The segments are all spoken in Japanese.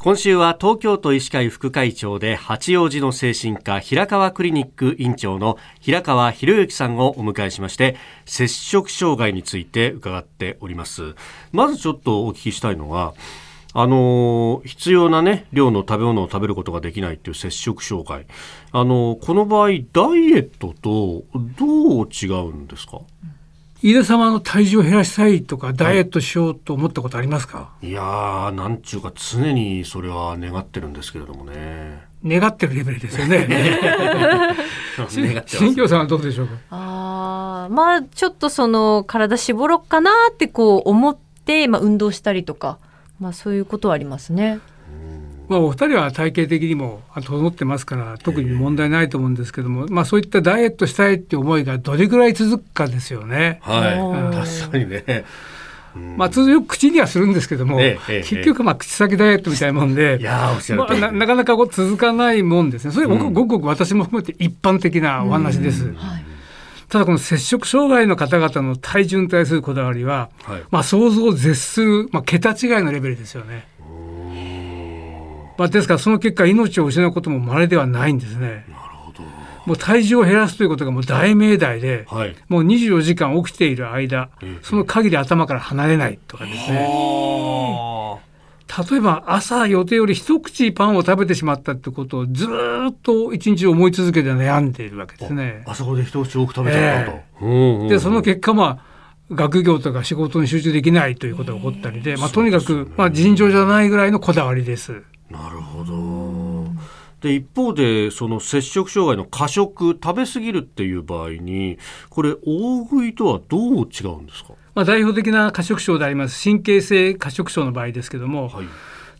今週は東京都医師会副会長で八王子の精神科平川クリニック院長の平川博之さんをお迎えしまして摂食障害について伺っております。まずちょっとお聞きしたいのがあの必要な、ね、量の食べ物を食べることができないっていう摂食障害、あのこの場合ダイエットとどう違うんですか、飯田様の体重を減らしたいとかダイエットしようと思ったことありますか、い、やーなんちゅうか常にそれは願ってるんですけれどもね。願ってるレベルですよね。新庄さんはどうでしょうか？あまあちょっとその体絞ろっかなってこう思って、まあ、運動したりとかまあそういうことはありますね。まあ、お二人は体型的にも整ってますから特に問題ないと思うんですけども、まあ、そういったダイエットしたいっていう思いがどれぐらい続くかですよね。はい、うん、確かにね。まあ、通常口にはするんですけども、ええ、結局まあ口先ダイエットみたいなもんで、まあ、ななかなかこう続かないもんですね。それごくごく私も含めて一般的なお話です。うん。はい。ただこの摂食障害の方々の体重に対するこだわりは、はい、まあ想像を絶する、まあ、桁違いのレベルですよね。まあ、ですからその結果命を失うことも稀ではないんですね。もう体重を減らすということがもう大命題で、はい、もう24時間起きている間、その限り頭から離れないとかですね。例えば朝予定より一口パンを食べてしまったってことをずっと一日思い続けて悩んでいるわけですね。あそこで一口多く食べちゃったと。えー、でその結果まあ学業とか仕事に集中できないということが起こったりで、まあ、とにかく、ね、まあ、尋常じゃないぐらいのこだわりです。なるほど。で一方でその摂食障害の過食食べ過ぎるっていう場合にこれ大食いとはどう違うんですか？まあ、代表的な過食症であります神経性過食症の場合ですけども、はい、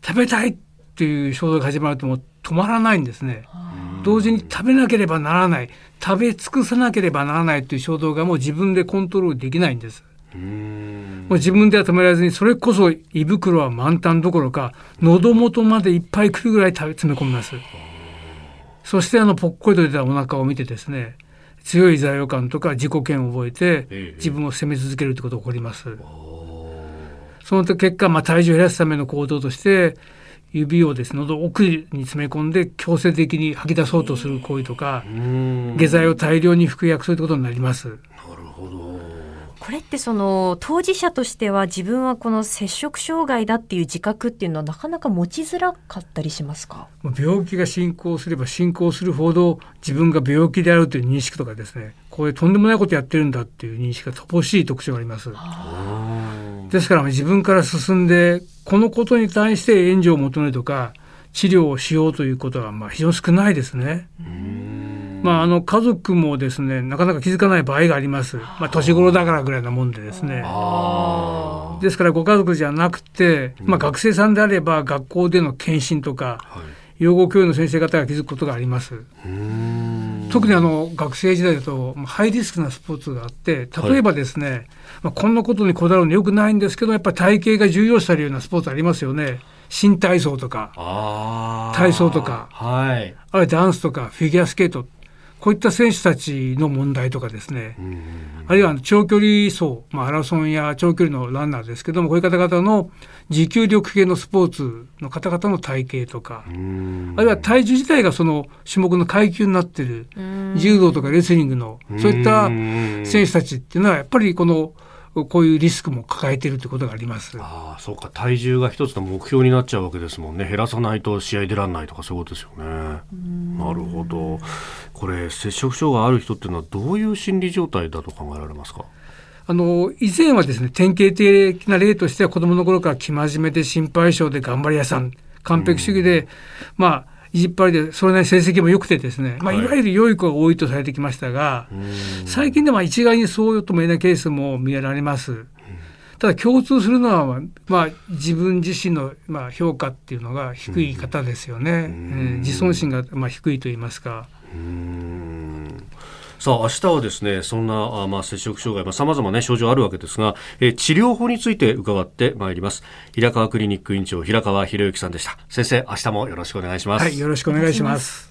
食べたいっていう衝動が始まるともう止まらないんですね。同時に食べなければならない食べ尽くさなければならないという衝動がもう自分でコントロールできないんです。もう自分では止められずにそれこそ胃袋は満タンどころか喉元までいっぱい来るぐらい食べ詰め込みます。そしてあのぽっこりと出たお腹を見てですね強い罪悪感とか自己嫌悪を覚えて自分を責め続けるということが起こります。その結果、まあ、体重を減らすための行動として指をですね喉奥に詰め込んで強制的に吐き出そうとする行為とか下剤を大量に服薬そういうことになります。なるこれってその当事者としては自分はこの摂食障害だっていう自覚っていうのはなかなか持ちづらかったりしますか？病気が進行すれば進行するほど自分が病気であるという認識とかですねこういうとんでもないことやってるんだっていう認識が乏しい特徴があります。ですから自分から進んでこのことに対して援助を求めるとか治療をしようということはまあ非常に少ないですね。まあ、あの家族もですねなかなか気づかない場合があります、まあ、年頃だからぐらいなもんでですね。ですからご家族じゃなくて、まあ、学生さんであれば学校での検診とか、養護教諭の先生方が気づくことがあります。特にあの学生時代だとハイリスクなスポーツがあって例えばですね、はい、まあ、こんなことにこだわるのよくないんですけどやっぱり体型が重要視されるようなスポーツありますよね。新体操とか。体操とか、はい、あるいはダンスとかフィギュアスケートこういった選手たちの問題とかですね、あるいは長距離走、まあ、マラソンや長距離のランナーですけどもこういう方々の持久力系のスポーツの方々の体型とか、あるいは体重自体がその種目の階級になってる柔道とかレスリングのそういった選手たちっていうのはやっぱりこのこういうリスクも抱えているということがあります。ああ、そうか、体重が一つの目標になっちゃうわけですもんね。減らさないと試合出らんないとかそういうことですよね。なるほど。これ摂食障害ある人っていうのはどういう心理状態だと考えられますか？あの以前はですね典型的な例としては子どもの頃から生真面目で心配性で頑張り屋さん完璧主義で、まあ意地っ張りでそれなりに成績も良くてですね、まあ、い。わゆる良い子が多いとされてきましたが、最近では一概にそうとも言えないケースも見られます。ただ共通するのは、まあ、自分自身の、まあ、評価っていうのが低い方ですよね。えー、自尊心が、まあ、低いと言いますか。さあ明日はですねそんなあ、まあ、摂食障害さまざ、まね症状あるわけですが、えー、治療法について伺ってまいります。平川クリニック院長平川博之さんでした。先生明日もよろしくお願いします。はいよろしくお願いします。